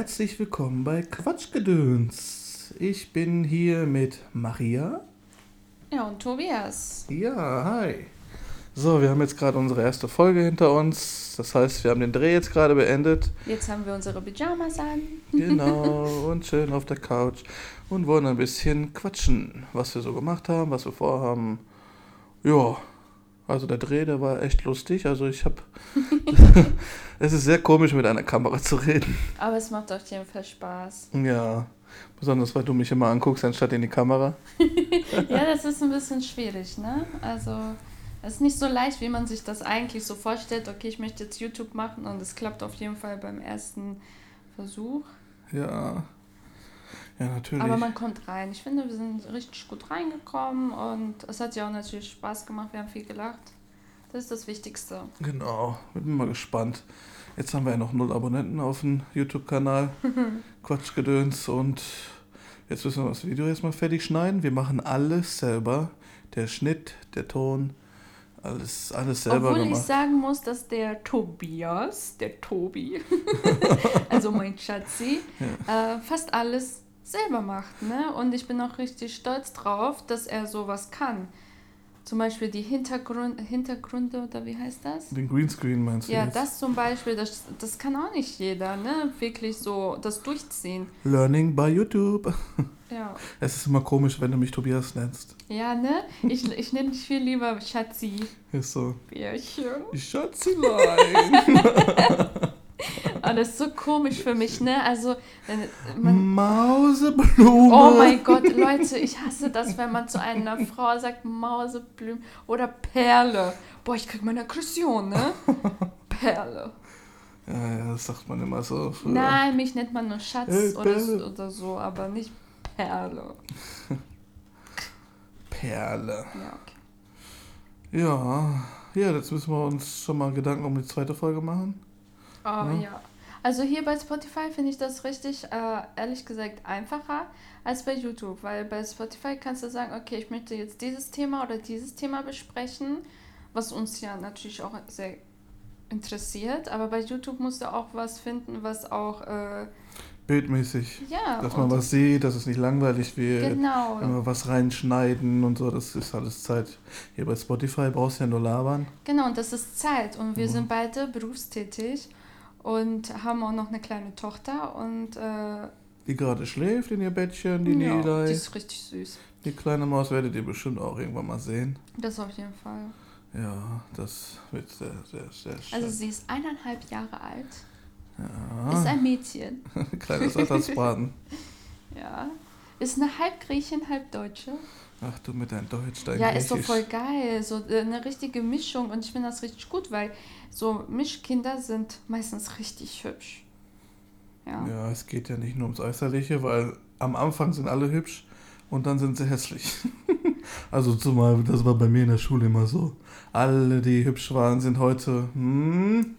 Herzlich willkommen bei Quatschgedöns. Ich bin hier mit Maria. Ja, und Tobias. Ja, hi. So, wir haben jetzt gerade unsere erste Folge hinter uns. Das heißt, wir haben den Dreh jetzt gerade beendet. Jetzt haben wir unsere Pyjamas an. Genau, und schön auf der Couch und wollen ein bisschen quatschen, was wir so gemacht haben, was wir vorhaben. Ja, also der Dreh, der war echt lustig. Also ich habe... es ist sehr komisch, mit einer Kamera zu reden. Aber es macht auf jeden Fall Spaß. Ja, besonders weil du mich immer anguckst, anstatt in die Kamera. ja, das ist ein bisschen schwierig, ne? Also es ist nicht so leicht, wie man sich das eigentlich so vorstellt. Okay, ich möchte jetzt YouTube machen und es klappt auf jeden Fall beim ersten Versuch. Ja. Ja, natürlich. Aber man kommt rein. Ich finde, wir sind richtig gut reingekommen und es hat ja auch natürlich Spaß gemacht. Wir haben viel gelacht. Das ist das Wichtigste. Genau, bin mal gespannt. Jetzt haben wir ja noch null Abonnenten auf dem YouTube-Kanal. Quatschgedöns und jetzt müssen wir das Video erstmal fertig schneiden. Wir machen alles selber. Der Schnitt, der Ton, alles, alles selber Obwohl gemacht. ich sagen muss, dass der Tobias, der Tobi, also mein Schatzi, äh, fast alles selber macht. Ne? Und ich bin auch richtig stolz drauf, dass er sowas kann. Zum Beispiel die Hintergrund, Hintergründe oder wie heißt das? Den Greenscreen meinst du Ja, jetzt? das zum Beispiel, das, das kann auch nicht jeder, ne? Wirklich so das durchziehen. Learning by YouTube. Ja, Es ist immer komisch, wenn du mich Tobias nennst. ja ne? Ich, ich nenne dich viel lieber Schatzi. Ist so. Bärchen. Schatzelein. Aber das ist so komisch für mich, ne? Also, wenn man, Mauseblume. Oh mein Gott, Leute, ich hasse das, wenn man zu einer Frau sagt Mauseblüm oder Perle. Boah, ich krieg meine Aggression, ne? Perle. Ja, ja, das sagt man immer so. früher. Nein, mich nennt man nur Schatz Hey, oder, oder so, aber nicht Perle. Perle. Ja, okay. Ja, ja, jetzt müssen wir uns schon mal Gedanken um die zweite Folge machen. Oh, Ja. ja. Also hier bei Spotify finde ich das richtig, äh, ehrlich gesagt, einfacher als bei YouTube, weil bei Spotify kannst du sagen, okay, ich möchte jetzt dieses Thema oder dieses Thema besprechen, was uns ja natürlich auch sehr interessiert, aber bei YouTube musst du auch was finden, was auch, äh, Bildmäßig. ja, Dass man was sieht, dass es nicht langweilig wird. genau, Wenn wir was reinschneiden und so, das ist alles Zeit. Hier bei Spotify brauchst du ja nur labern. genau, und das ist Zeit und wir Mhm. sind beide berufstätig und haben auch noch eine kleine Tochter und äh, Die gerade schläft in ihr Bettchen, die ja, Nilay. die ist richtig süß. Die kleine Maus werdet ihr bestimmt auch irgendwann mal sehen. Das auf jeden Fall. Ja, das wird sehr, sehr, sehr schön. Also sie ist eineinhalb Jahre alt, ja. ist ein Mädchen, Kleines Ersatzbraten. ja. Ist eine halb Griechin, halb Deutsche. Ach du mit dein Deutsch, dein ja, Griechisch. ist doch voll geil. So äh, eine richtige Mischung und ich finde das richtig gut, weil so Mischkinder sind meistens richtig hübsch. Ja. Ja, es geht ja nicht nur ums Äußerliche, weil am Anfang sind alle hübsch und dann sind sie hässlich. also zumal, das war bei mir in der Schule immer so. Alle, die hübsch waren, sind heute hm,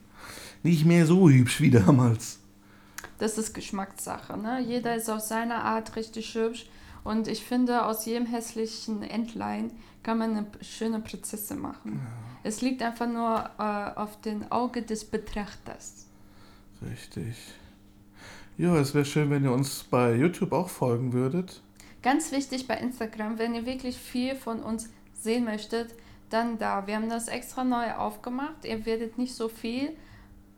nicht mehr so hübsch wie damals. Das ist Geschmackssache, ne? Jeder ist auf seine Art richtig hübsch. Und ich finde, aus jedem hässlichen Entlein kann man eine schöne Prinzessin machen. Es liegt einfach nur äh, auf dem Auge des Betrachters. Richtig. Ja, es wäre schön, wenn ihr uns bei YouTube auch folgen würdet. Ganz wichtig bei Instagram, wenn ihr wirklich viel von uns sehen möchtet, dann da. Wir haben das extra neu aufgemacht. Ihr werdet nicht so viel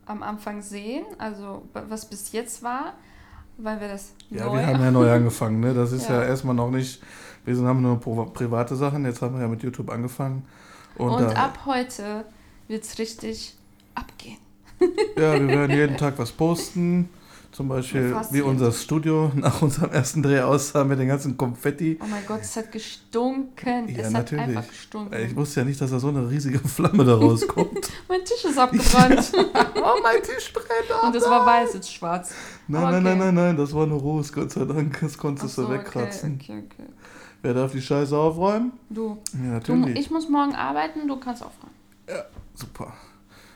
am Anfang sehen, also was bis jetzt war, weil wir das Ja, neu wir haben ja neu angefangen, ne? Das ist ja, Ja. erstmal noch nicht. Wir sind, haben nur private Sachen, jetzt haben wir ja mit YouTube angefangen. Und, Und da, ab heute wird es richtig abgehen. Ja, wir werden jeden Tag was posten. Zum Beispiel, Fast wie unser Studio nach unserem ersten Dreh aussah mit den ganzen Konfetti. Oh mein Gott, es hat gestunken. Ja, es natürlich. hat einfach gestunken. Ich wusste ja nicht, dass da so eine riesige Flamme da rauskommt. mein Tisch ist abgebrannt. oh, mein Tisch brennt Und es war weiß, jetzt schwarz. Nein, Aber nein, nein, okay. nein, nein, das war nur Ruß, Gott sei Dank. Das konntest so, du wegkratzen. Okay, okay, okay. Wer darf die Scheiße aufräumen? Du, Ja, du, natürlich. ich muss morgen arbeiten, du kannst aufräumen. Ja, super.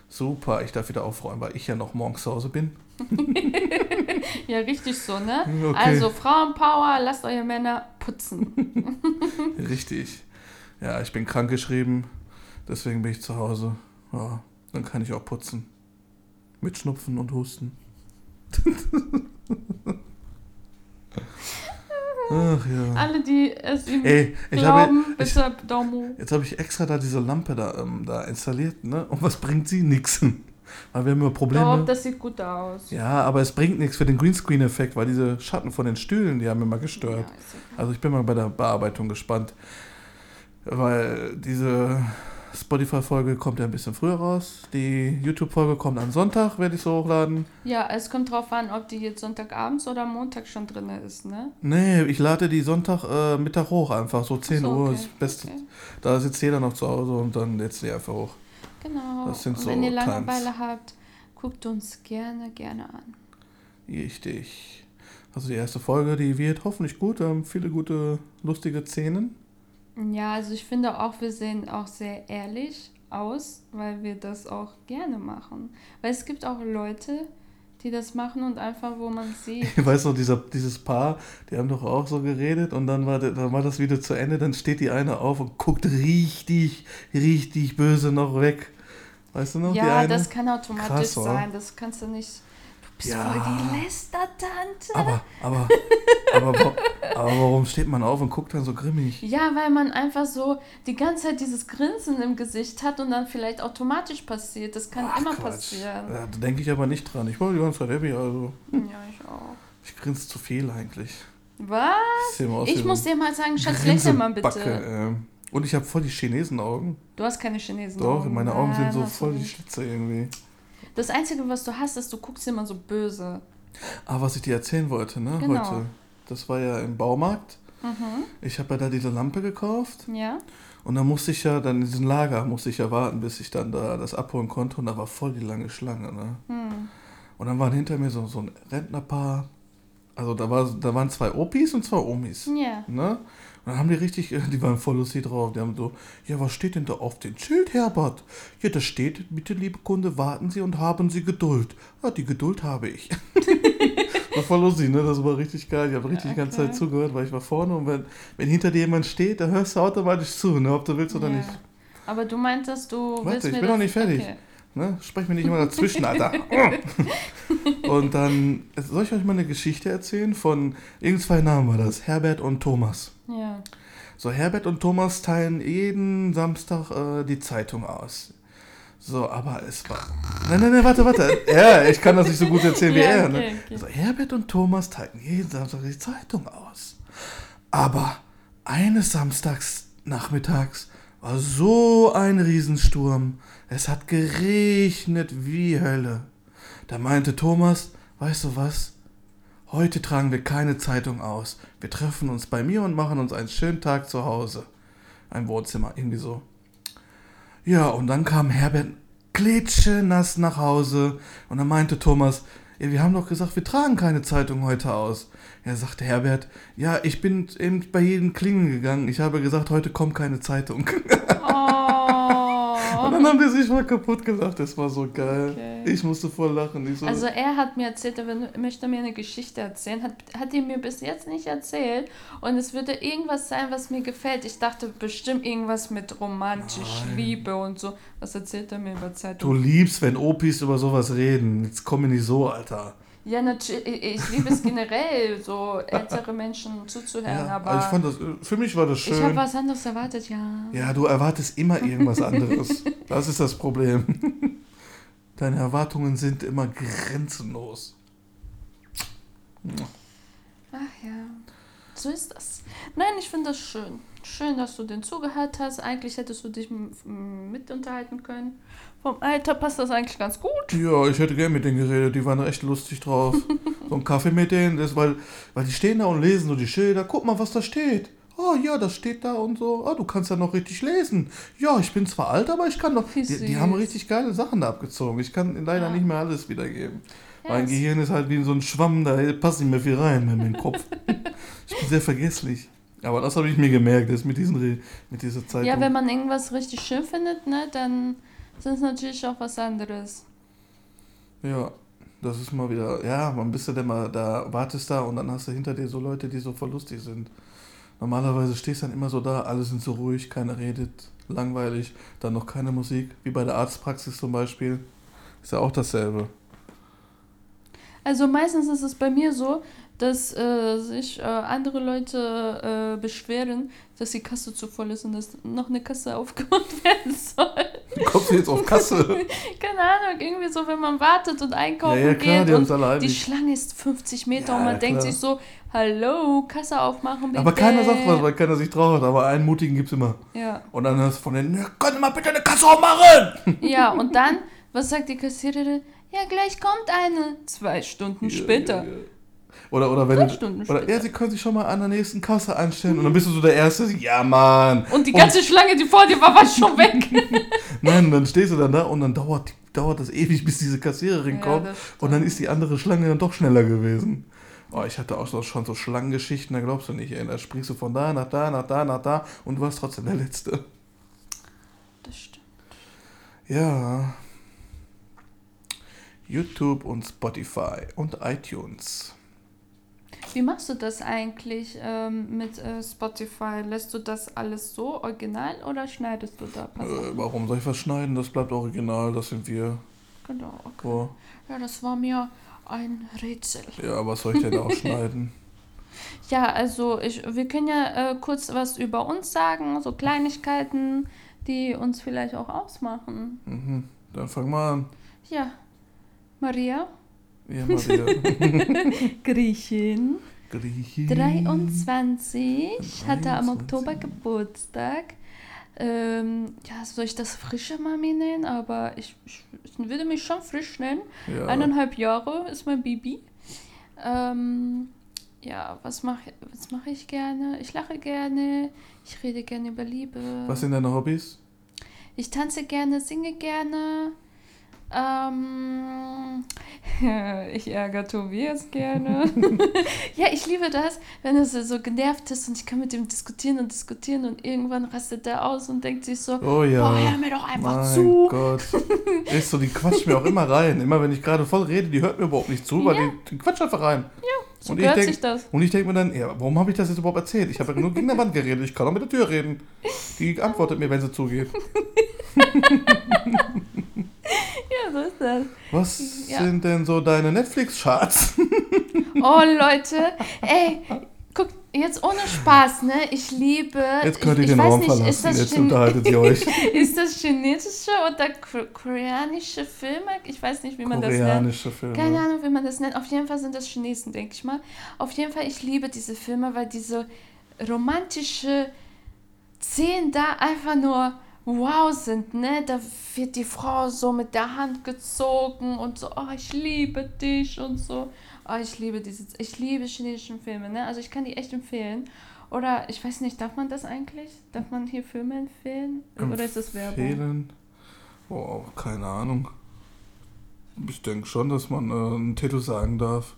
Super, ich darf wieder aufräumen, weil ich ja noch morgens zu Hause bin. Ja, richtig so, ne? Okay. Also Frauenpower, lasst eure Männer putzen. Richtig. Ja, ich bin krankgeschrieben, deswegen bin ich zu Hause. Ja, dann kann ich auch putzen. Mit Schnupfen und Husten. Ach ja. Alle, die es ihm Ey, ich glauben, habe, ich, bitte Daumen hoch. jetzt habe ich extra da diese Lampe da, ähm, da installiert, ne? Und was bringt sie? Nix. Weil wir haben immer Probleme. Doch, das sieht gut aus. Ja, aber es bringt nichts für den Greenscreen-Effekt, weil diese Schatten von den Stühlen, die haben immer gestört. Ja, egal. Also ich bin mal bei der Bearbeitung gespannt. Weil diese Spotify-Folge kommt ja ein bisschen früher raus. Die YouTube-Folge kommt am Sonntag, werde ich so hochladen. Ja, es kommt drauf an, ob die jetzt Sonntagabends oder Montag schon drin ist, ne? Nee, ich lade die Sonntag äh, Mittag hoch einfach, so 10 so, Uhr okay, ist beste. okay. Da sitzt jeder noch zu Hause und dann lädst du die einfach hoch. Genau. Das sind Und so wenn ihr Times. Langeweile habt, guckt uns gerne, gerne an. Richtig. Also die erste Folge, die wird hoffentlich gut. Wir haben viele gute, lustige Szenen. Ja, also ich finde auch, wir sehen auch sehr ehrlich aus, weil wir das auch gerne machen. Weil es gibt auch Leute, die das machen und einfach, wo man sieht. Ich weiß noch, dieser, dieses Paar, die haben doch auch so geredet und dann war, dann war das Video zu Ende, dann steht die eine auf und guckt richtig, richtig böse noch weg. Weißt du noch, ja, das kann automatisch Krass, sein. Das kannst du nicht. Du bist Ja. voll die Lästertante. aber, aber, aber, aber warum steht man auf und guckt dann so grimmig? Ja, weil man einfach so die ganze Zeit dieses Grinsen im Gesicht hat und dann vielleicht automatisch passiert. Das kann Ach, immer Quatsch. passieren. Ja, da denke ich aber nicht dran. Ich war die ganze Zeit happy, also Ja, ich auch. ich grinse zu viel eigentlich. Was? Ich, Ich muss dir mal sagen, Schatz, lächel mal bitte. Grinsebacke, ähm. Und ich habe voll die Chinesen-Augen. Du hast keine Chinesen. Doch, meine Augen sind so voll die. Schlitze irgendwie. Das Einzige, was du hast, ist, du guckst immer so böse. Ah, was ich dir erzählen wollte, ne, Genau. heute. Das war ja im Baumarkt. Mhm. Ich habe ja da diese Lampe gekauft Ja? und dann musste ich ja dann in diesem Lager musste ich ja warten, bis ich dann da das abholen konnte und da war voll die lange Schlange, ne? Hm. Und dann waren hinter mir so, so ein Rentnerpaar. Also da war da waren zwei Opis und zwei Omis. Ja. Ne? Und dann haben die richtig, die waren voll lustig drauf. Die haben so, ja, was steht denn da auf dem Schild, Herbert? Ja, da steht, bitte, liebe Kunde, warten Sie und haben Sie Geduld. Ja, die Geduld habe ich. war voll lustig, ne? Das war richtig geil. Ich habe richtig die ganze Okay. Zeit zugehört, weil ich war vorne und wenn, wenn hinter dir jemand steht, dann hörst du automatisch zu, ne? Ob du willst oder ja. nicht. Aber du meintest, du Warte, willst ich bin noch nicht fertig. Okay. Ne? Sprech mir nicht immer dazwischen, Alter. und dann, soll ich euch mal eine Geschichte erzählen von, irgend zwei Namen war das, Herbert und Thomas. Ja. So, Herbert und Thomas teilen jeden Samstag äh, die Zeitung aus. So, aber es war. Nein, nein, nein, warte, warte. Ja, ich kann das nicht so gut erzählen wie Ja, er. Ne? okay. So, Herbert und Thomas teilten jeden Samstag die Zeitung aus. Aber eines Samstags nachmittags war so ein Riesensturm. Es hat geregnet wie Hölle. Da meinte Thomas, weißt du was? Heute tragen wir keine Zeitung aus. Wir treffen uns bei mir und machen uns einen schönen Tag zu Hause. Ein Wohnzimmer, irgendwie so. Ja, und dann kam Herbert klitschenass nach Hause und dann meinte Thomas, ja, wir haben doch gesagt, wir tragen keine Zeitung heute aus. Er sagte Herbert, ja, ich bin eben bei jedem Klingen gegangen. Ich habe gesagt, heute kommt keine Zeitung. Und dann haben die sich mal kaputt gelacht. Das war so geil. Okay. Ich musste voll lachen. Ich so, Also er hat mir erzählt, er möchte mir eine Geschichte erzählen, hat, hat die mir bis jetzt nicht erzählt und es würde irgendwas sein, was mir gefällt. Ich dachte bestimmt irgendwas mit romantisch, Nein. Liebe und so. Was erzählt er mir über du Zeitung? liebst, wenn Opis über sowas reden. Jetzt komm mir nicht so, Alter. Ja, natürlich, ich liebe es generell, so ältere Menschen zuzuhören, Ja, aber ich fand das, für mich war das ich habe schön. was anderes erwartet, ja. Ja, du erwartest immer irgendwas anderes. das ist das Problem. Deine Erwartungen sind immer grenzenlos. Ach ja, so ist das. Nein, ich finde das schön. Schön, dass du den zugehört hast. Eigentlich hättest du dich mit unterhalten können. Vom Alter passt das eigentlich ganz gut. Ja, ich hätte gern mit denen geredet, die waren echt lustig drauf. so ein Kaffee mit denen, das, weil, weil die stehen da und lesen so die Schilder. Guck mal, was da steht. Oh ja, das steht da und so. Ah, du kannst ja noch richtig lesen. Ja, ich bin zwar alt, aber ich kann. Wie Die, die haben richtig geile Sachen da abgezogen. Ich kann leider Ja. nicht mehr alles wiedergeben. Ja, mein Gehirn ist halt wie so ein Schwamm, da passt nicht mehr viel rein in meinen Kopf. ich bin sehr vergesslich. Aber das habe ich mir gemerkt, das mit, diesen, Re- mit dieser Zeitung. Ja, wenn man irgendwas richtig schön findet, ne, dann ist es natürlich auch was anderes. Ja, das ist mal wieder, ja, man bist du denn mal da, wartest da und dann hast du hinter dir so Leute, die so voll lustig sind. Normalerweise stehst du dann immer so da, alle sind so ruhig, keiner redet, langweilig, dann noch keine Musik, wie bei der Arztpraxis zum Beispiel. Ist ja auch dasselbe. Also meistens ist es bei mir so, dass äh, sich äh, andere Leute äh, beschweren, dass die Kasse zu voll ist und dass noch eine Kasse aufgemacht werden soll. Kommst du jetzt auf Kasse? Keine Ahnung, irgendwie so, wenn man wartet und einkaufen Ja, ja, klar, geht die und alle die. Schlange ist 50 Meter Ja, und man ja, denkt sich so, hallo, Kasse aufmachen, bitte. Aber keiner sagt was, weil keiner sich traut. Aber einen Mutigen gibt's immer. Ja. Und dann hast du von denen, "Ja, könnt ihr mal bitte eine Kasse aufmachen? ja, und dann, was sagt die Kassiererin? Ja, gleich kommt eine. Zwei Stunden später. Oder, oder wenn Drei Stunden oder, später. ja, sie können sich schon mal an der nächsten Kasse einstellen. Und dann bist du so der Erste, ja, Mann. Und die ganze Schlange, die vor dir war, war schon weg. Nein, dann stehst du dann da und dann dauert, dauert das ewig, bis diese Kassiererin Ja, kommt. Und dann ist die andere Schlange dann doch schneller gewesen. Oh, ich hatte auch schon so Schlangengeschichten, da glaubst du nicht, ey. Da springst du von da nach da, nach da, nach da und du warst trotzdem der Letzte. Das stimmt. Ja. YouTube und Spotify und iTunes. Wie machst du das eigentlich ähm, mit äh, Spotify? Lässt du das alles so original oder schneidest du da Äh, warum soll ich was schneiden? Das bleibt original, das sind wir. Genau, okay. So. Ja, das war mir ein Rätsel. Ja, was soll ich denn auch schneiden? Ja, also ich, wir können ja äh, kurz was über uns sagen, so Kleinigkeiten, die uns vielleicht auch ausmachen. Mhm. Dann fang mal an. Ja, Maria, Ja, Maria. Griechin, Griechin. 23, hatte am 23. Oktober Geburtstag. Ähm, ja, soll ich das frische Mami nennen? Aber ich, ich, ich würde mich schon frisch nennen. Ja. Eineinhalb Jahre ist mein Baby. Ähm, ja, was mache was mach ich gerne? Ich lache gerne. Ich rede gerne über Liebe. Was sind deine Hobbys? Ich tanze gerne, singe gerne. Ähm, ich ärgere Tobias gerne. ja, ich liebe das, wenn er so, genervt ist und ich kann mit ihm diskutieren und diskutieren und irgendwann rastet er aus und denkt sich so, Oh ja. boah, hör mir doch einfach mein zu. Gott. Ist so, die quatscht mir auch immer rein. Immer wenn ich gerade voll rede, die hört mir überhaupt nicht zu, weil Ja. die, die quatscht einfach rein. So und ich denk- sich das. Und ich denke mir dann, ja, warum habe ich das jetzt überhaupt erzählt? Ich habe ja nur gegen der Wand geredet. Ich kann auch mit der Tür reden. Die antwortet mir, wenn sie zugeht. Ja, so ist das. Was Ja. sind denn so deine Netflix-Charts? Oh, Leute, ey, guck, jetzt ohne Spaß, ne? Ich liebe. Jetzt könnt ihr ich, den ich Raum nicht, ist verlassen. das, Jetzt Chin unterhaltet ihr euch. ist das chinesische oder ko koreanische Filme? Ich weiß nicht, wie man das nennt. Koreanische Filme. Keine Ahnung, wie man das nennt. Auf jeden Fall sind das Chinesen, denke ich mal. Auf jeden Fall, ich liebe diese Filme, weil diese romantische Szenen da einfach nur wow sind, ne? Da wird die Frau so mit der Hand gezogen und so, oh, ich liebe dich und so. Oh, ich liebe diese, ich liebe chinesischen Filme, ne? Also ich kann die echt empfehlen. Oder ich weiß nicht, darf man das eigentlich? Darf man hier Filme empfehlen? Oder ist das Werbung? Empfehlen? Oh, keine Ahnung. Ich denke schon, dass man äh, einen Titel sagen darf.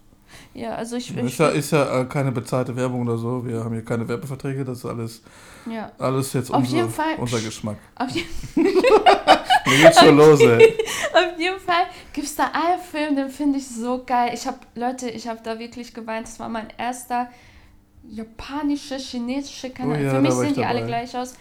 Ja, also ich, ich Ist ja, ist ja äh, keine bezahlte Werbung oder so. Wir haben hier keine Werbeverträge. Das ist alles, ja. alles jetzt Auf unser, jeden Fall- unser Geschmack. Auf jeden Mir geht's schon los, ey. Auf jeden Fall gibt es da einen Film, den finde ich so geil. Ich habe, Leute, ich habe da wirklich geweint. Das war mein erster japanische, chinesische, keine Oh ja, Für mich sehen die alle dabei. gleich aus.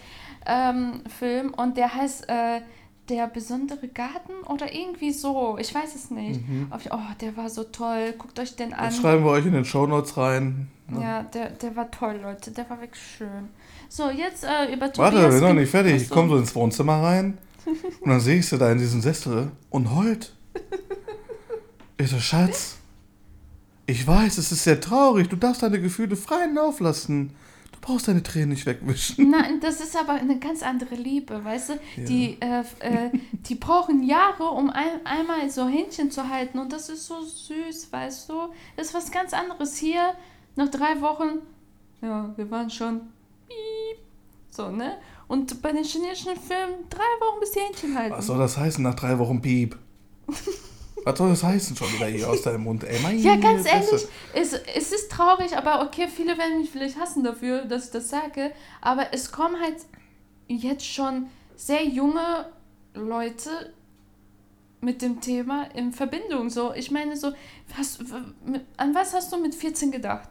Ähm, Film und der heißt äh, Der besondere Garten oder irgendwie so. Ich weiß es nicht. Auf, oh, der war so toll. Guckt euch den an. Das schreiben wir euch in den Shownotes rein. Ja, der, der war toll, Leute. Der war wirklich schön. So, jetzt äh, über Warte, Tobias wir sind noch nicht fertig. Ich komme so ins Wohnzimmer rein und dann sehe ich sie da in diesem Sessel und heult. Ich so, Schatz, ich weiß, es ist sehr traurig. Du darfst deine Gefühle freien Lauf lassen. Du brauchst deine Tränen nicht wegwischen. Nein, das ist aber eine ganz andere Liebe, weißt du? Ja. Die, äh, äh, die brauchen Jahre, um ein, einmal so Händchen zu halten und das ist so süß, weißt du? Das ist was ganz anderes. Hier, nach drei Wochen, ja, wir waren schon piep, so, ne? Und bei den chinesischen Filmen drei Wochen bis die Händchen halten. Was soll das heißen nach drei Wochen Piep? Was soll das heißen schon wieder hier aus deinem Mund? Ey, meine Ja, ganz Fresse. ehrlich, es, es ist traurig, aber okay, viele werden mich vielleicht hassen dafür, dass ich das sage, aber es kommen halt jetzt schon sehr junge Leute mit dem Thema in Verbindung. So, ich meine so, hast, w- mit- an was hast du mit 14 gedacht?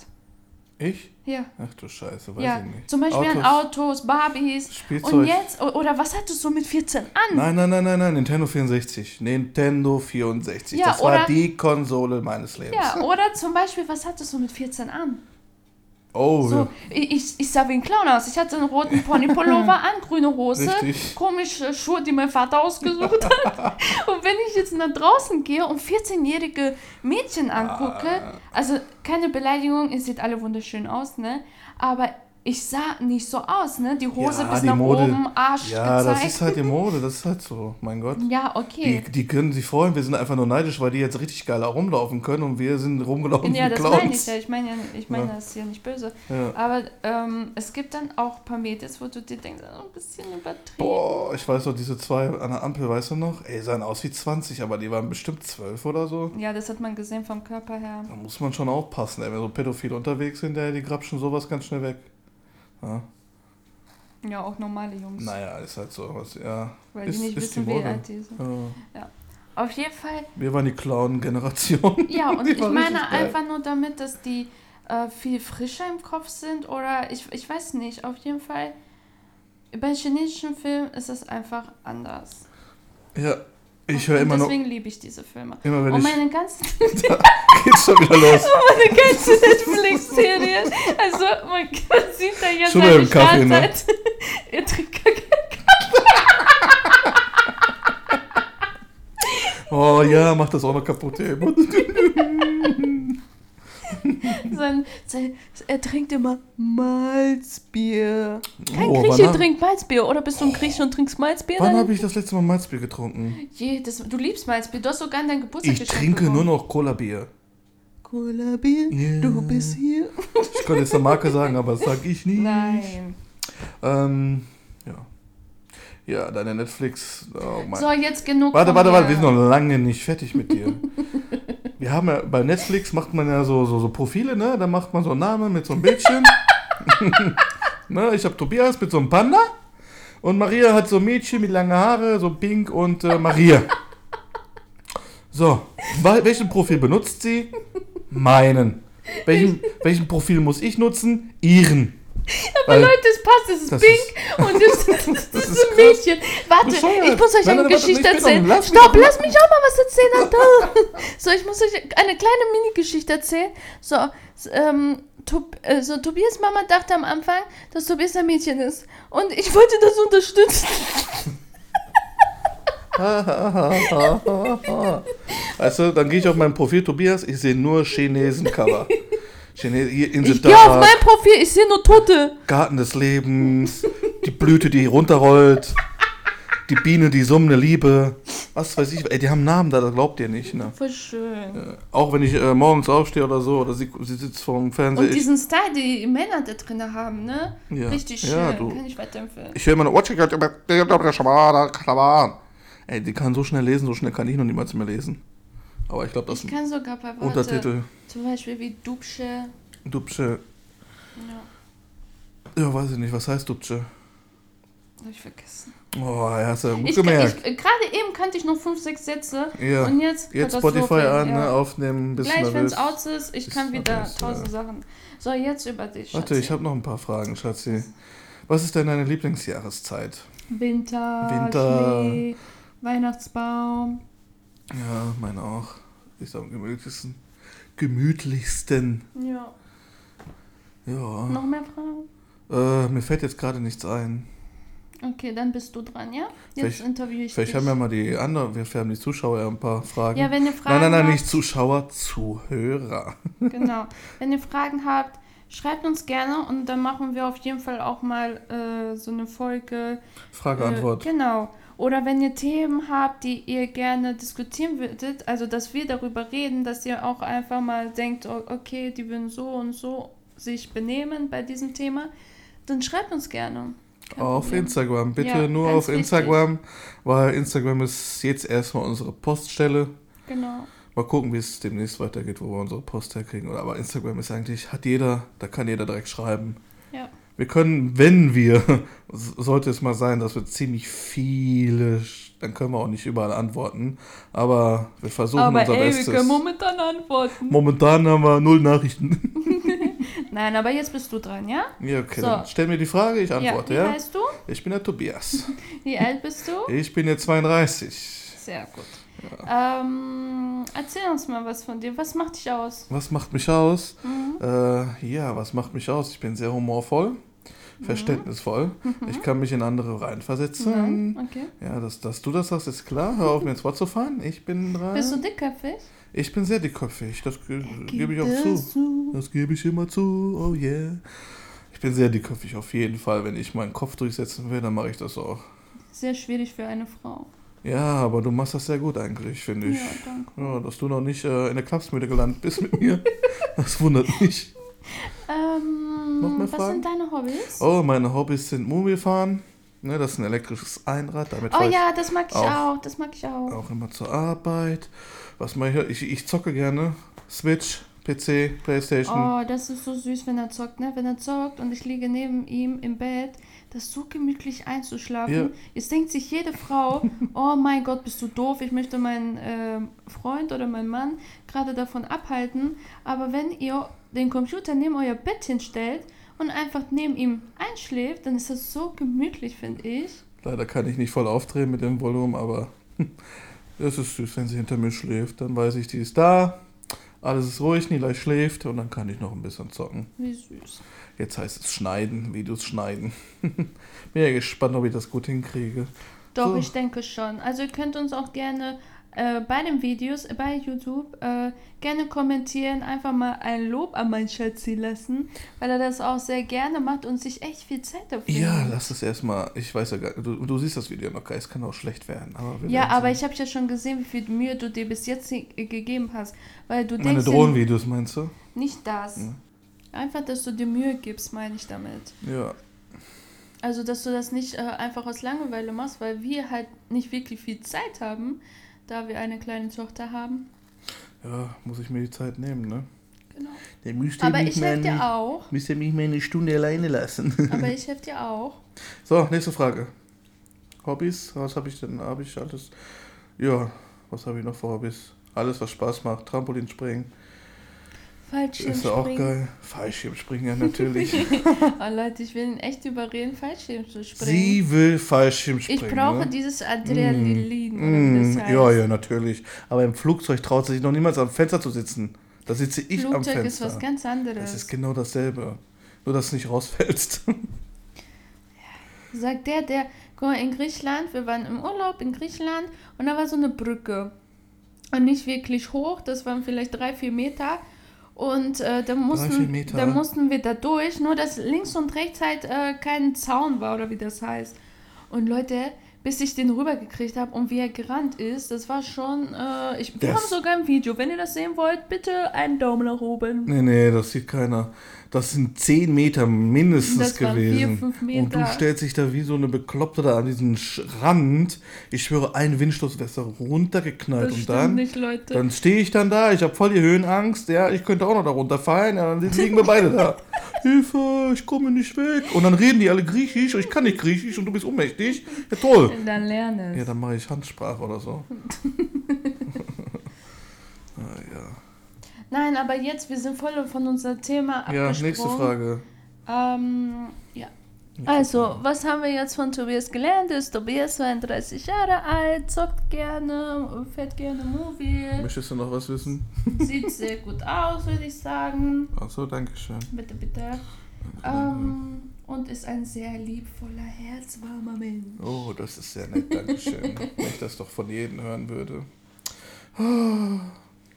Ich? Ja. Ach du Scheiße, weiß Ja, ich nicht. zum Beispiel an Autos, Barbies. Spielzeug. Und jetzt, oder was hattest du mit 14 an? Nein, nein, nein, nein, nein, Nintendo 64. Nintendo 64. Ja, das war oder- die Konsole meines Lebens. Ja, oder zum Beispiel, was hattest du mit 14 an? Oh, So, ja. ich, ich, sah wie ein Clown aus. Ich hatte einen roten Ponypullover an, grüne Hose, Richtig. komische Schuhe, die mein Vater ausgesucht hat. und wenn ich jetzt nach draußen gehe und 14-jährige Mädchen angucke, Ah. also keine Beleidigung, ihr seht alle wunderschön aus, ne? Aber ich sah nicht so aus, ne? Die Hose Ja, bis die nach Mode. oben, Arsch Ja, gezeigt. das ist halt die Mode, das ist halt so, mein Gott. ja, okay. Die, die können sich freuen, wir sind einfach nur neidisch, weil die jetzt richtig geil rumlaufen können und wir sind rumgelaufen Ja, das Clowns. meine ich ja. Ich meine ja, ich meine Ja. das ist ja nicht böse. Ja. Aber ähm, es gibt dann auch ein paar Mädels, wo du dir denkst, oh, ein bisschen übertrieben. Boah, ich weiß noch, diese zwei an der Ampel, weißt du noch? Ey, sahen aus wie 20, aber die waren bestimmt 12 oder so. Ja, das hat man gesehen vom Körper her. Da muss man schon aufpassen, ey. Wenn so Pädophile unterwegs sind, ey, die grapschen sowas ganz schnell weg. Ja. Ja, auch normale Jungs. Naja, ist halt so. Was, ja. Weil ist- die nicht ist wissen, die wie alt die sind. ja. Auf jeden Fall, Wir waren die Clown-Generation. ja, und ich meine einfach nur damit, dass die äh, viel frischer im Kopf sind oder ich, ich weiß nicht, auf jeden Fall, bei chinesischen Filmen ist es einfach anders. Ja, ich höre immer noch, deswegen liebe ich diese Filme. immer wenn und ich, meine ganzen, geht's schon wieder los. meine ganze Netflix-Serien, also man, sieht da jetzt Schon seine Kaffee, ne? Er trinkt Kaffee. Oh ja, mach das auch noch kaputt, ey. Sein, sein, er trinkt immer Malzbier. Kein Oh, Grieche trinkt Malzbier. Oder bist du ein Grieche und trinkst Malzbier? Wann habe ich das letzte Mal Malzbier getrunken? Je, das, du liebst Malzbier. Du hast sogar an deinen Geburtstag Ich trinke nur bekommen. noch Cola-Bier. Cola-Bier, Ja. du bist hier. Ich könnte jetzt eine Marke sagen, aber das sag ich nicht. Nein. Ähm, ja. Ja, deine Netflix. Oh mein. So, jetzt genug warte, warte, warte, wir sind noch lange nicht fertig mit dir. wir haben ja, bei Netflix macht man ja so, so, so Profile, ne? Da macht man so einen Namen mit so einem Bildchen. ne? Ich habe Tobias mit so einem Panda. Und Maria hat so ein Mädchen mit langen Haare, so pink und äh, Maria. So, welchen Profil benutzt sie? Meinen. Welchen, welchen Profil muss ich nutzen? Ihren. Aber Weil- Leute, es passt, es ist Das pink und es, das, ist ist ein. Mädchen. Warte, Bescheuert. ich muss euch eine nein, warte, Geschichte ich bin erzählen. lass mich Stopp, mal- lass mich auch mal was erzählen. Alter. so, ich muss euch eine kleine Mini-Geschichte erzählen. So, ähm, Tob äh, so, Tobias Mama dachte am Anfang, dass Tobias ein Mädchen ist. Und ich wollte das unterstützen. Weißt du, dann gehe ich auf mein Profil, Tobias, ich sehe nur Chinesen-Cover. Hier Insel Ich gehe auf mein Profil, ich sehe nur Tote. Garten des Lebens, die Blüte, die runterrollt, die Biene, die summende Liebe. Was weiß ich, ey, die haben Namen da, das glaubt ihr nicht, ne? Voll schön. Auch wenn ich äh, morgens aufstehe oder so, oder sie, sie sitzt vor dem Fernseher. Und Ich, diesen Style, die Männer da drin haben, ne? Ja. Richtig schön. Ja, du- Kann ich weiterempfehlen. ich höre immer nur, ey, die kann so schnell lesen, so schnell kann ich noch niemals mehr lesen. Aber ich glaube, das Ich sind kann sogar paar Worte, Untertitel. zum Beispiel wie Dubsche. Dubsche. Ja, Ja, weiß ich nicht, was heißt Dubsche? hab ich vergessen. Oh, hast du ja gut Ich, gemerkt. Gerade eben kannte ich nur fünf, sechs Sätze. ja. Und jetzt, Jetzt Spotify an, ja. ne, aufnehmen, bist Gleich, wenn es aus ist, ich kann wieder nervös, tausend ja. Sachen. So, jetzt über dich. Warte, Schatzi. ich habe noch ein paar Fragen, Schatzi. Was ist denn deine Lieblingsjahreszeit? Winter, Winter. Schnee, Weihnachtsbaum. Ja, meine auch. Ist am gemütlichsten. Gemütlichsten. Ja. Ja. Noch mehr Fragen? Äh, mir fällt jetzt gerade nichts ein. Okay, dann bist du dran, ja? Jetzt interviewe ich Vielleicht dich. haben ja mal die anderen, wir haben die Zuschauer ja ein paar Fragen. ja, wenn ihr Fragen nein, nein, nein, habt, nicht Zuschauer, Zuhörer. Genau. Wenn ihr Fragen habt, schreibt uns gerne und dann machen wir auf jeden Fall auch mal äh, so eine Folge. Frage, Äh, Antwort. genau. Oder wenn ihr Themen habt, die ihr gerne diskutieren würdet, also dass wir darüber reden, dass ihr auch einfach mal denkt, okay, die würden so und so sich benehmen bei diesem Thema, dann schreibt uns gerne. Kein Auf Problem. Instagram, bitte Ja, nur auf wichtig. Instagram, weil Instagram ist jetzt erstmal unsere Poststelle. Genau. Mal gucken, wie es demnächst weitergeht, wo wir unsere Post herkriegen. Aber Instagram ist eigentlich, hat jeder, da kann jeder direkt schreiben. Ja. Wir können, wenn wir, sollte es mal sein, dass wir ziemlich viele, dann können wir auch nicht überall antworten. Aber wir versuchen Aber unser ey, wir Bestes. können momentan antworten. Momentan haben wir null Nachrichten. Nein, aber jetzt bist du dran, ja? Ja, okay. So. Dann stell mir die Frage, ich antworte, ja. ja? Wie heißt du? Ich bin der Tobias. Wie alt bist du? Ich bin jetzt 32. Sehr gut. Ähm, erzähl uns mal was von dir. Was macht dich aus? Was macht mich aus? Mhm. Äh, ja, was macht mich aus? Ich bin sehr humorvoll, Mhm. verständnisvoll. Ich kann mich in andere reinversetzen. Nein? Okay. Ja, dass, dass du das sagst, ist klar. Hör auf, mir ins Wort zu fahren. Ich bin dran. Bist du dickköpfig? Ich bin sehr dickköpfig. Das ge gebe ich auch zu. zu. Das gebe ich immer zu. Oh yeah. Ich bin sehr dickköpfig, auf jeden Fall. Wenn ich meinen Kopf durchsetzen will, dann mache ich das auch. Sehr schwierig für eine Frau. Ja, aber du machst das sehr gut eigentlich, finde ich. Ja, danke. Ja, dass du noch nicht äh, in der Klapsmühle gelandet bist mit mir, das wundert mich. Ähm, Noch mehr was Fragen? sind deine Hobbys? Oh, meine Hobbys sind Mobilfahren. Ne, das ist ein elektrisches Einrad. Damit Oh ja, das mag ich auch. auch. Das mag ich auch. auch immer zur Arbeit. Was mache ich? Ich, ich zocke gerne. Switch, PC, Playstation. Oh, das ist so süß, wenn er zockt, ne? Wenn er zockt und ich liege neben ihm im Bett, das ist so gemütlich einzuschlafen. Ja. Jetzt denkt sich jede Frau, oh mein Gott, bist du doof, ich möchte meinen ähm, Freund oder meinen Mann gerade davon abhalten. Aber wenn ihr den Computer neben euer Bett hinstellt und einfach neben ihm einschläft, dann ist das so gemütlich, finde ich. Leider kann ich nicht voll aufdrehen mit dem Volumen, aber es ist süß, wenn sie hinter mir schläft. Dann weiß ich, die ist da. Alles ist ruhig, Nilay schläft und dann kann ich noch ein bisschen zocken. Wie süß. Jetzt heißt es schneiden, Videos schneiden. Bin ja gespannt, ob ich das gut hinkriege. Doch, So. ich denke schon. Also ihr könnt uns auch gerne äh, bei den Videos, äh, bei YouTube, äh, gerne kommentieren, einfach mal ein Lob an meinen Schatzi lassen, weil er das auch sehr gerne macht und sich echt viel Zeit dafür Ja, nimmt. lass es erstmal. Ich weiß ja gar nicht. Du, du siehst das Video noch. Es kann auch schlecht werden. Aber wir Ja, aber sehen. ich habe ja schon gesehen, wie viel Mühe du dir bis jetzt ge- gegeben hast, weil du Meine ja Drohnenvideos meinst du? nicht das. Ja. Einfach, dass du dir Mühe gibst, meine ich damit. Ja. Also, dass du das nicht äh, einfach aus Langeweile machst, weil wir halt nicht wirklich viel Zeit haben, da wir eine kleine Tochter haben. Ja, muss ich mir die Zeit nehmen, ne? Genau. Dann müsst Aber ich helfe dir auch. Müsst ihr mich mal eine Stunde alleine lassen. Aber ich helfe dir auch. So, nächste Frage. Hobbys? Was habe ich denn? Habe ich alles? Ja, was habe ich noch für Hobbys? Alles, was Spaß macht. Trampolinspringen. Fallschirmspringen. Ist ja auch geil. Fallschirmspringen, ja, natürlich. Oh Leute, ich will ihn echt überreden, Fallschirm zu springen. Sie will Fallschirmspringen. ich brauche ne? dieses Adrenalin, oder wie Mm, das heißt. ja, ja, natürlich. Aber im Flugzeug traut sie sich noch niemals am Fenster zu sitzen. Da sitze ich am Flugzeug Fenster. ist was ganz anderes. das ist genau dasselbe. Nur, dass du nicht rausfällst. Sagt der, der, guck mal, in Griechenland, wir waren im Urlaub in Griechenland und da war so eine Brücke. Und nicht wirklich hoch, das waren vielleicht drei, vier Meter. Und äh, da, mussten, da mussten wir da durch, nur dass links und rechts halt äh, kein Zaun war oder wie das heißt. Und Leute, bis ich den rübergekriegt habe und wie er gerannt ist, das war schon. Äh, ich, wir Das- haben sogar ein Video. Wenn ihr das sehen wollt, bitte einen Daumen nach oben. nee, nee, das sieht keiner. Das sind 10 Meter mindestens Das waren gewesen. vier, fünf Und du Meter. stellst dich da wie so eine Bekloppte da an diesen Rand. Ich schwöre, ein Windstoß wäre runtergeknallt. Das und dann, nicht, Leute. dann stehe ich dann da, ich habe voll die Höhenangst. Ja, ich könnte auch noch da runterfallen. Ja, dann liegen wir beide da. Hilfe, ich komme nicht weg. Und dann reden die alle Griechisch und ich kann nicht Griechisch und du bist ohnmächtig. Ja, toll. Dann lerne es. Ja, dann mache ich Handsprache oder so. ah, ja. Nein, aber jetzt, wir sind voll von unserem Thema ja, abgesprungen. nächste Frage. Ähm, ja. Also, was haben wir jetzt von Tobias gelernt? Ist Tobias 32 Jahre alt, zockt gerne, fährt gerne Movie, Möchtest du noch was wissen? sieht sehr gut aus, würde ich sagen. Achso, danke schön. Bitte, bitte. Ähm, und ist ein sehr liebvoller, herzwarmer Mensch. Oh, das ist sehr nett, danke schön. Wenn ich das doch von jedem hören würde.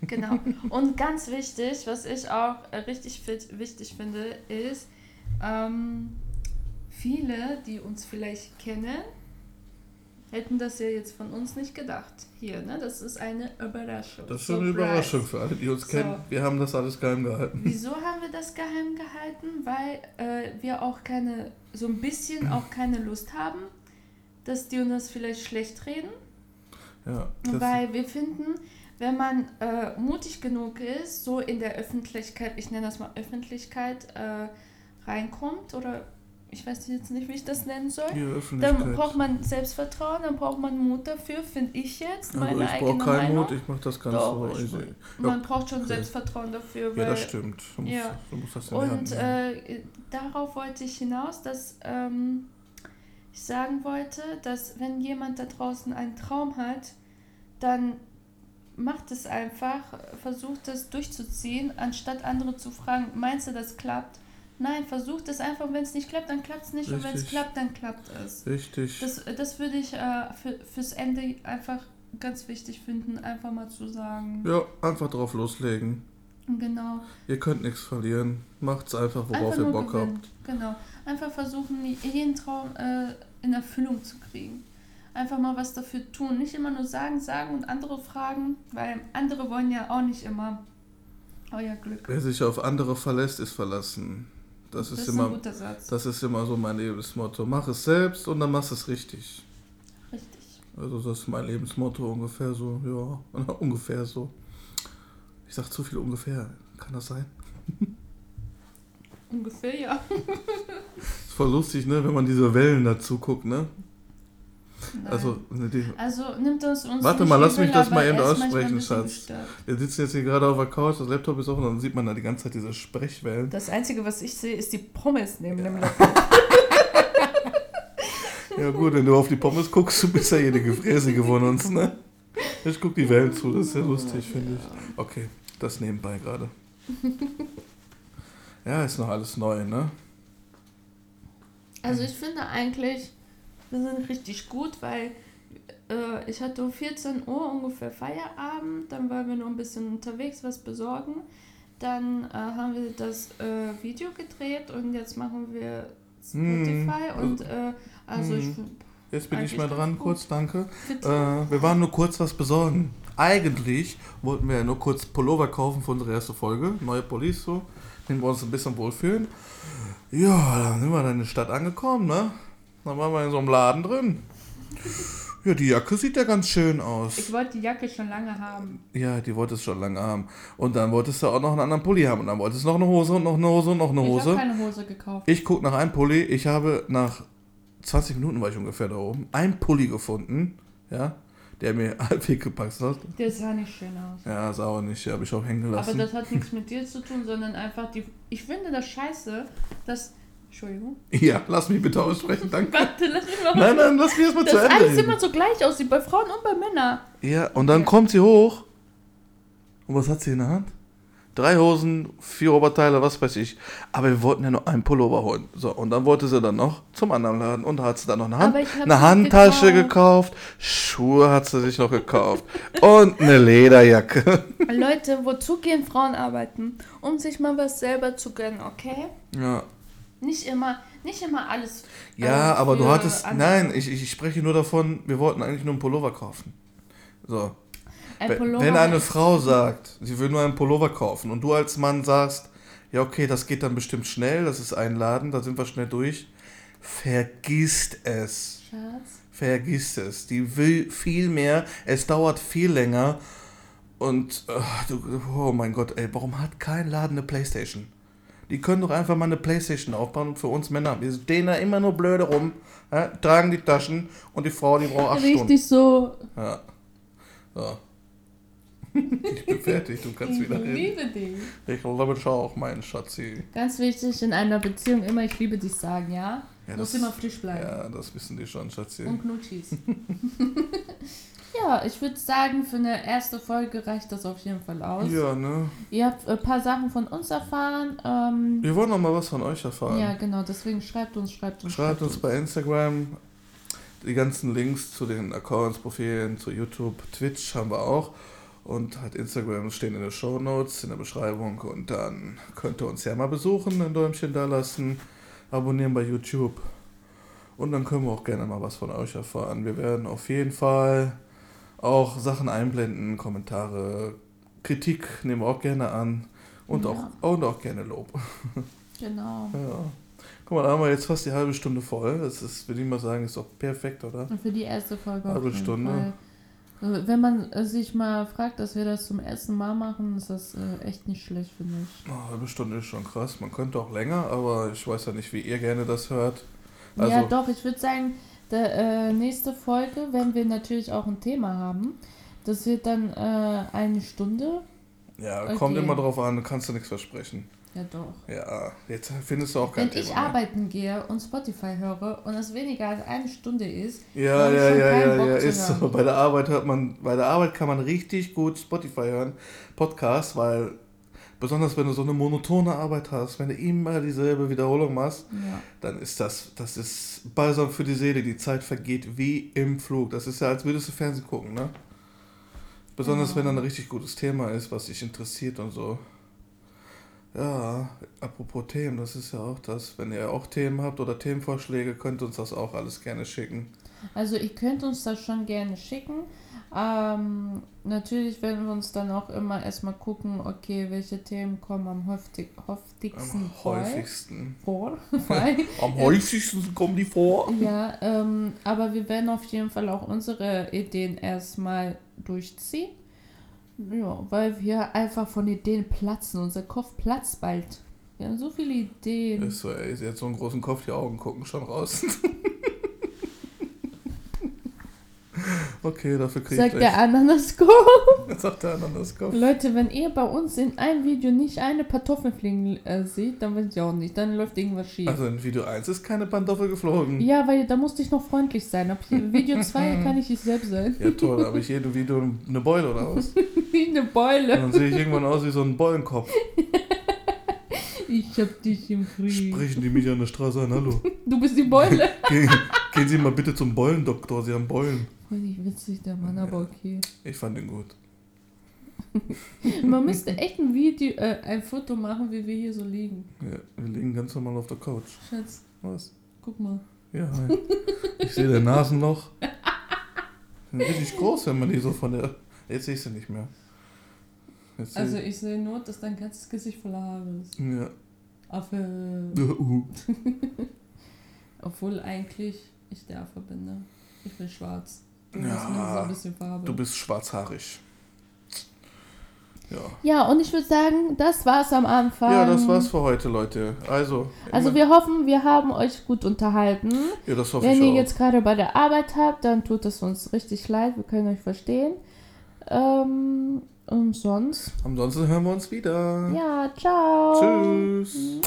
Genau. Und ganz wichtig, was ich auch äh, richtig wichtig finde, ist, ähm, viele, die uns vielleicht kennen, hätten das ja jetzt von uns nicht gedacht. Hier, ne? Das ist eine Überraschung. Das ist so eine. Überraschung für alle, die uns So. kennen. Wir haben das alles geheim gehalten. Wieso haben wir das geheim gehalten? Weil äh, wir auch keine, so ein bisschen auch keine Lust haben, dass die uns das vielleicht schlecht reden. Ja, Weil wir finden, wenn man äh, mutig genug ist, so in der Öffentlichkeit, ich nenne das mal Öffentlichkeit, äh, reinkommt oder ich weiß jetzt nicht, wie ich das nennen soll. Dann braucht man Selbstvertrauen, dann braucht man Mut dafür, finde ich jetzt. also Meine ich brauche keinen Meinung. Mut, ich mache das ganz Doch, so. easy. Man braucht schon okay. Selbstvertrauen dafür. Weil, Ja, das stimmt. Du musst, Ja. du musst das Hand Und äh, darauf wollte ich hinaus, dass ähm, ich sagen wollte, dass wenn jemand da draußen einen Traum hat, dann macht es einfach, versucht es durchzuziehen, anstatt andere zu fragen, meinst du, das klappt? Nein, versucht es einfach, wenn es nicht klappt, dann klappt es nicht und wenn es Richtig. klappt, dann klappt es. Richtig. Das, das würde ich äh, für, fürs Ende einfach ganz wichtig finden, einfach mal zu sagen. ja, einfach drauf loslegen. Genau. Ihr könnt nichts verlieren. Macht's einfach, worauf Einfach ihr Bock gewinnen. habt. Genau. Einfach versuchen, jeden Traum äh, in Erfüllung zu kriegen. Einfach mal was dafür tun. Nicht immer nur sagen, sagen und andere fragen, weil andere wollen ja auch nicht immer euer Glück. Wer sich auf andere verlässt, ist verlassen. Das, Das ist ist immer, ein guter Satz. das ist immer so mein Lebensmotto. Mach es selbst und dann machst du es richtig. Richtig. Also das ist mein Lebensmotto ungefähr so, ja, ungefähr so. Ich sag zu viel ungefähr. Kann das sein? Ungefähr, ja. Ist voll lustig, ne, wenn man diese Wellen dazu guckt, ne? Nein. Also, ne, die, also nimmt uns uns Warte nicht mal, lass mich das mal eben aussprechen, Schatz. wir sitzen jetzt hier gerade auf der Couch, das Laptop ist offen, dann sieht man da die ganze Zeit diese Sprechwellen. Das Einzige, was ich sehe, ist die Pommes neben dem Laptop. Ja gut, wenn du auf die Pommes guckst, du bist ja jede Gefräßige von uns, ne? Ich guck die Wellen zu, das ist sehr lustig, finde ich. Okay, das nebenbei gerade. Ja, ist noch alles neu, ne? Also ich finde eigentlich, wir sind richtig gut, weil äh, ich hatte um 14 Uhr ungefähr Feierabend, dann waren wir noch ein bisschen unterwegs, was besorgen. Dann äh, haben wir das äh, Video gedreht und jetzt machen wir Spotify Hm. und äh, also ich Hm. Jetzt bin ich mal dran, gut. kurz, danke. Äh, wir waren nur kurz was besorgen. Eigentlich wollten wir ja nur kurz Pullover kaufen für unsere erste Folge. Neue Police so. Den wir uns ein bisschen wohlfühlen. Ja, dann sind wir dann in der Stadt angekommen, ne? Dann waren wir in so einem Laden drin. Ja, die Jacke sieht ja ganz schön aus. ich wollte die Jacke schon lange haben. Ja, die wolltest du schon lange haben. Und dann wolltest du auch noch einen anderen Pulli haben. Und dann wolltest du noch eine Hose und noch eine Hose und noch eine Ich habe Hose. keine Hose gekauft. Ich gucke nach einem Pulli. Ich habe nach 20 Minuten war ich ungefähr da oben. Einen Pulli gefunden, ja, der mir halbwegs gepasst hat. Der sah nicht schön aus. Ja, sah auch nicht, habe ich auch hängen Aber gelassen. das hat nichts mit dir zu tun, sondern einfach die. Ich finde das scheiße, dass. Entschuldigung. Ja, lass mich bitte aussprechen, danke. Warte, lass mich mal. Nein, nein, lass mich erstmal zu Ende alles reden. immer so gleich aussieht, bei Frauen und bei Männern. Ja, und dann Ja. kommt sie hoch. Und was hat sie in der Hand? Drei Hosen, vier Oberteile, was weiß ich. Aber wir wollten ja nur einen Pullover holen. So, und dann wollte sie dann noch zum anderen Laden und da hat sie dann noch eine, Hand, eine Handtasche gekauft. gekauft. Schuhe hat sie sich noch gekauft. und eine Lederjacke. Leute, wozu gehen Frauen arbeiten? Um sich mal was selber zu gönnen, okay? Ja, Nicht immer, nicht immer alles. ja äh, aber du hattest. andere. Nein, ich, ich spreche nur davon, wir wollten eigentlich nur einen Pullover kaufen. So. Ein Wenn- Pullover Wenn eine Frau sagt, sie will nur einen Pullover kaufen und du als Mann sagst, ja okay, das geht dann bestimmt schnell, das ist ein Laden, da sind wir schnell durch, vergisst es. Schatz. Vergisst es. Die will viel mehr, es dauert viel länger und du, oh mein Gott, ey, warum hat kein Laden eine Playstation? Die können doch einfach mal eine Playstation aufbauen und für uns Männer, wir stehen da immer nur blöde rum, ja, tragen die Taschen und die Frau, die braucht acht Stunden. Richtig so. Ja. So. Ich bin fertig, du kannst Ich wieder reden. liebe dich. Ich liebe dich auch, mein Schatzi. Ganz wichtig in einer Beziehung immer, ich liebe dich sagen, ja? Ja, Muss das- immer frisch bleiben. Ja, das wissen die schon, Schatzi. Und Knutschis. ja, ich würde sagen, für eine erste Folge reicht das auf jeden Fall aus. Ja, ne? Ihr habt ein paar Sachen von uns erfahren. Ähm, Wir wollen noch mal was von euch erfahren. ja, genau, deswegen schreibt uns, schreibt uns. Schreibt uns bei Instagram. Die ganzen Links zu den Accounts, Profilen, zu YouTube, Twitch haben wir auch. Und halt Instagram stehen in den Show Notes, in der Beschreibung. Und dann könnt ihr uns ja mal besuchen, ein Däumchen da lassen, abonnieren bei YouTube. Und dann können wir auch gerne mal was von euch erfahren. Wir werden auf jeden Fall auch Sachen einblenden, Kommentare, Kritik nehmen wir auch gerne an. Und, Ja. auch, und auch gerne Lob. Genau. Ja. Guck mal, da haben wir jetzt fast die halbe Stunde voll. Das ist, würde ich mal sagen, ist doch perfekt, oder? Und für die erste Folge Halbe Stunde. Fall. Also, Wenn man äh, sich mal fragt, dass wir das zum ersten Mal machen, ist das äh, echt nicht schlecht, finde ich. Oh, eine halbe Stunde ist schon krass. Man könnte auch länger, aber ich weiß ja nicht, wie ihr gerne das hört. Also, ja, doch, ich würde sagen, der äh, nächste Folge, wenn wir natürlich auch ein Thema haben, das wird dann äh, eine Stunde. ja, Okay. kommt immer drauf an, kannst du nichts versprechen. Ja, doch. Ja, jetzt findest du auch kein Wenn Thema ich mehr. arbeiten gehe und Spotify höre und es weniger als eine Stunde ist, Ja, ja, ja, ja, Bock ja, ist so. Bei der Arbeit hört man, bei der Arbeit kann man richtig gut Spotify hören, Podcast, weil besonders wenn du so eine monotone Arbeit hast, wenn du immer dieselbe Wiederholung machst, ja. dann ist das, das ist balsam für die Seele. Die Zeit vergeht wie im Flug. Das ist ja, als würdest du Fernsehen gucken, ne? Besonders Ja. wenn da ein richtig gutes Thema ist, was dich interessiert und so. Ja, apropos Themen, das ist ja auch das. Wenn ihr auch Themen habt oder Themenvorschläge, könnt ihr uns das auch alles gerne schicken. Also ihr könnt uns das schon gerne schicken. Ähm, natürlich werden wir uns dann auch immer erstmal gucken, okay, welche Themen kommen am häufig, häufigsten Am vor. häufigsten. vor. Am häufigsten kommen die vor. ja, ähm, aber wir werden auf jeden Fall auch unsere Ideen erstmal durchziehen. Ja, weil wir einfach von Ideen platzen. Unser Kopf platzt bald. Wir haben so viele Ideen. Ist so, ey, sie hat so einen großen Kopf, die Augen gucken schon raus. okay, dafür krieg ich Sagt der gleich. Ananaskop. Sagt der Ananaskopf. Leute, wenn ihr bei uns in einem Video nicht eine Kartoffel fliegen äh, seht, dann weiß ich auch nicht. Dann läuft irgendwas schief. Also in Video 1 ist keine Pantoffel geflogen. ja, weil da musste ich noch freundlich sein. Ab Video 2 kann ich nicht selbst sein. Ja, toll, da habe ich jedem Video eine Beule oder was? Und Wie eine Beule. dann sehe ich irgendwann aus wie so ein Beulenkopf. Ich hab dich im Krieg. Sprechen die mich an der Straße an, hallo. Du bist die Beule. Gehen, gehen Sie mal bitte zum Beulendoktor, Sie haben Beulen. Voll nicht witzig, der Mann, aber okay. Ich fand den gut. Man müsste echt ein Video, äh, ein Foto machen, wie wir hier so liegen. Ja, wir liegen ganz normal auf der Couch. Schatz, Was? guck mal. Ja, hi. ich sehe dein Nasenloch. Richtig groß, wenn man die so von der. Jetzt sehe ich sie nicht mehr. Jetzt Also ich sehe nur, dass dein ganzes Gesicht voller Haare ist. ja. Affe. Uh. Obwohl eigentlich ich der Affe bin, ne? Ich bin schwarz. Du Ja, Farbe. Du bist schwarzhaarig. Ja. Ja, und ich würde sagen, das war's am Anfang. Ja, das war's für heute, Leute. Also. Also wir hoffen, wir haben euch gut unterhalten. Ja, das hoffe Wenn ich ihr auch. jetzt gerade bei der Arbeit habt, dann tut es uns richtig leid. Wir können euch verstehen. Ähm, und sonst, Ansonsten hören wir uns wieder. ja, ciao. Tschüss.